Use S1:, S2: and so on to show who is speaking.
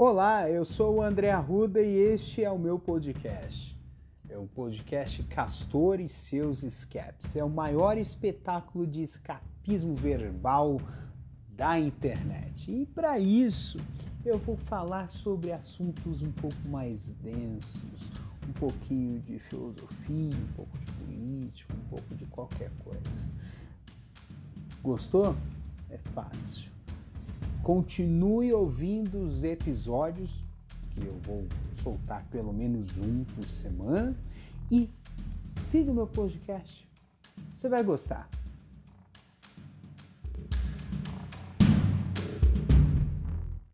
S1: Olá, eu sou o André Arruda e este é o meu podcast. É o podcast Castor e seus escapes. É o maior espetáculo de escapismo verbal da internet. E para isso, eu vou falar sobre assuntos um pouco mais densos, um pouquinho de filosofia, um pouco de política, um pouco de qualquer coisa. Gostou? É fácil. Continue ouvindo os episódios, que eu vou soltar pelo menos um por semana, e siga o meu podcast. Você vai gostar.